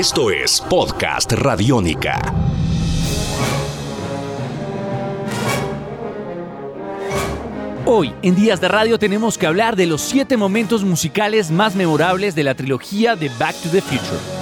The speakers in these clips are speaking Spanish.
Esto es Podcast Radiónica. Hoy, en Días de Radio, tenemos que hablar de los siete momentos musicales más memorables de la trilogía de Back to the Future.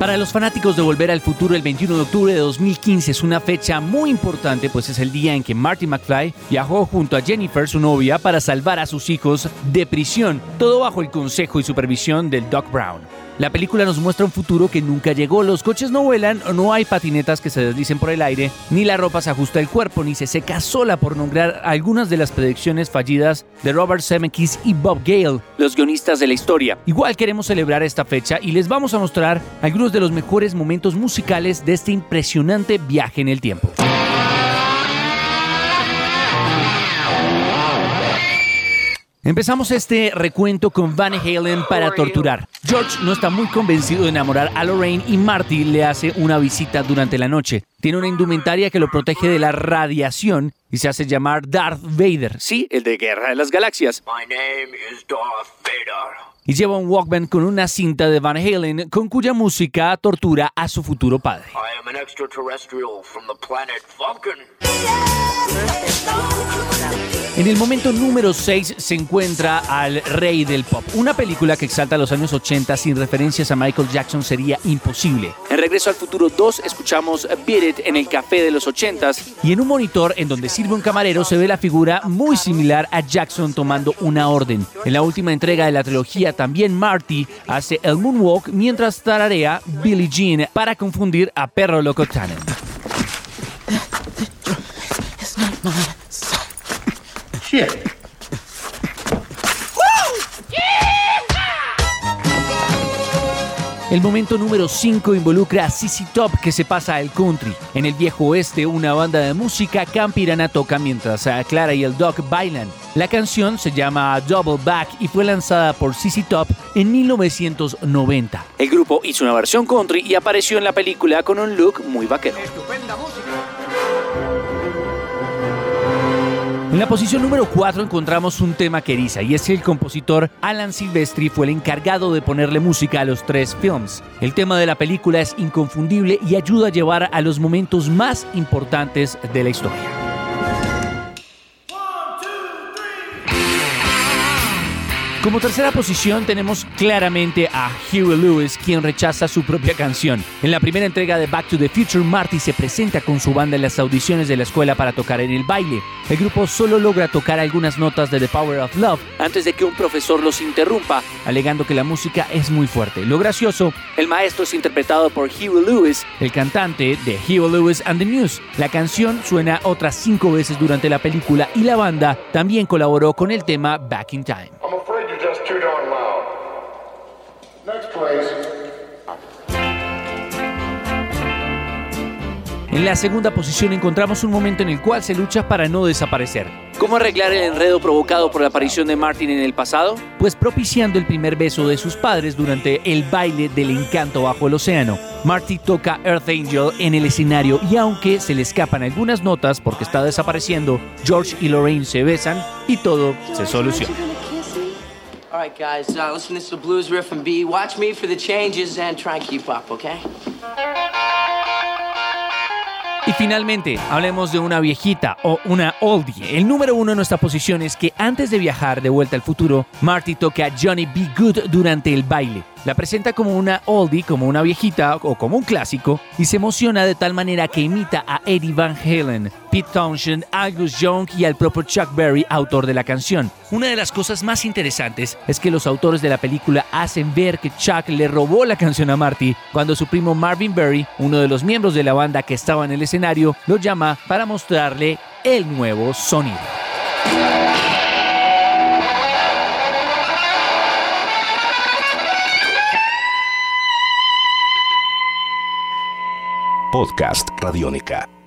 Para los fanáticos de Volver al Futuro, el 21 de octubre de 2015 es una fecha muy importante, pues es el día en que Marty McFly viajó junto a Jennifer, su novia, para salvar a sus hijos de prisión, todo bajo el consejo y supervisión del Doc Brown. La película nos muestra un futuro que nunca llegó. Los coches no vuelan, no hay patinetas que se deslicen por el aire, ni la ropa se ajusta al cuerpo, ni se seca sola, por nombrar algunas de las predicciones fallidas de Robert Zemeckis y Bob Gale, los guionistas de la historia. Igual queremos celebrar esta fecha y les vamos a mostrar algunos de los mejores momentos musicales de este impresionante viaje en el tiempo. Empezamos este recuento con Van Halen para torturar. George no está muy convencido de enamorar a Lorraine y Marty le hace una visita durante la noche. Tiene una indumentaria que lo protege de la radiación y se hace llamar Darth Vader. Sí, el de Guerra de las Galaxias. Y lleva un Walkman con una cinta de Van Halen con cuya música tortura a su futuro padre. En el momento número 6 se encuentra al rey del pop. Una película que exalta los años 80 sin referencias a Michael Jackson sería imposible. En Regreso al Futuro 2 escuchamos Beat It en el café de los 80s y en un monitor en donde sirve un camarero se ve la figura muy similar a Jackson tomando una orden. En la última entrega de la trilogía también Marty hace el moonwalk mientras tararea Billie Jean para confundir a Perro Loco Tannen. El momento número 5 involucra a CC Top que se pasa al country. En el viejo oeste, una banda de música campirana toca mientras Clara y el Doc bailan. La canción se llama Double Back y fue lanzada por CC Top en 1990. El grupo hizo una versión country y apareció en la película con un look muy vaquero. En la posición número 4 encontramos un tema que eriza y es que el compositor Alan Silvestri fue el encargado de ponerle música a los tres films. El tema de la película es inconfundible y ayuda a llevar a los momentos más importantes de la historia. Como tercera posición tenemos claramente a Huey Lewis, quien rechaza su propia canción. En la primera entrega de Back to the Future, Marty se presenta con su banda en las audiciones de la escuela para tocar en el baile. El grupo solo logra tocar algunas notas de The Power of Love antes de que un profesor los interrumpa, alegando que la música es muy fuerte. Lo gracioso, el maestro es interpretado por Huey Lewis, el cantante de Huey Lewis and the News. La canción suena otras cinco veces durante la película y la banda también colaboró con el tema Back in Time. En la segunda posición encontramos un momento en el cual se lucha para no desaparecer. ¿Cómo arreglar el enredo provocado por la aparición de Martin en el pasado? Pues propiciando el primer beso de sus padres durante el baile del encanto bajo el océano. Marty toca Earth Angel en el escenario y aunque se le escapan algunas notas porque está desapareciendo, George y Lorraine se besan y todo se soluciona. Right, guys, uh, listen to this blues riff and B. Watch me for the changes and try and keep up, okay? Y finalmente, hablemos de una viejita o una oldie. El número uno en nuestra posición es que antes de viajar de vuelta al futuro, Marty toca Johnny B. Good durante el baile. La presenta como una oldie, como una viejita o como un clásico, y se emociona de tal manera que imita a Eddie Van Halen, Pete Townshend, Angus Young y al propio Chuck Berry, autor de la canción. Una de las cosas más interesantes es que los autores de la película hacen ver que Chuck le robó la canción a Marty cuando su primo Marvin Berry, uno de los miembros de la banda que estaba en el escenario, lo llama para mostrarle el nuevo sonido. Podcast Radiónica.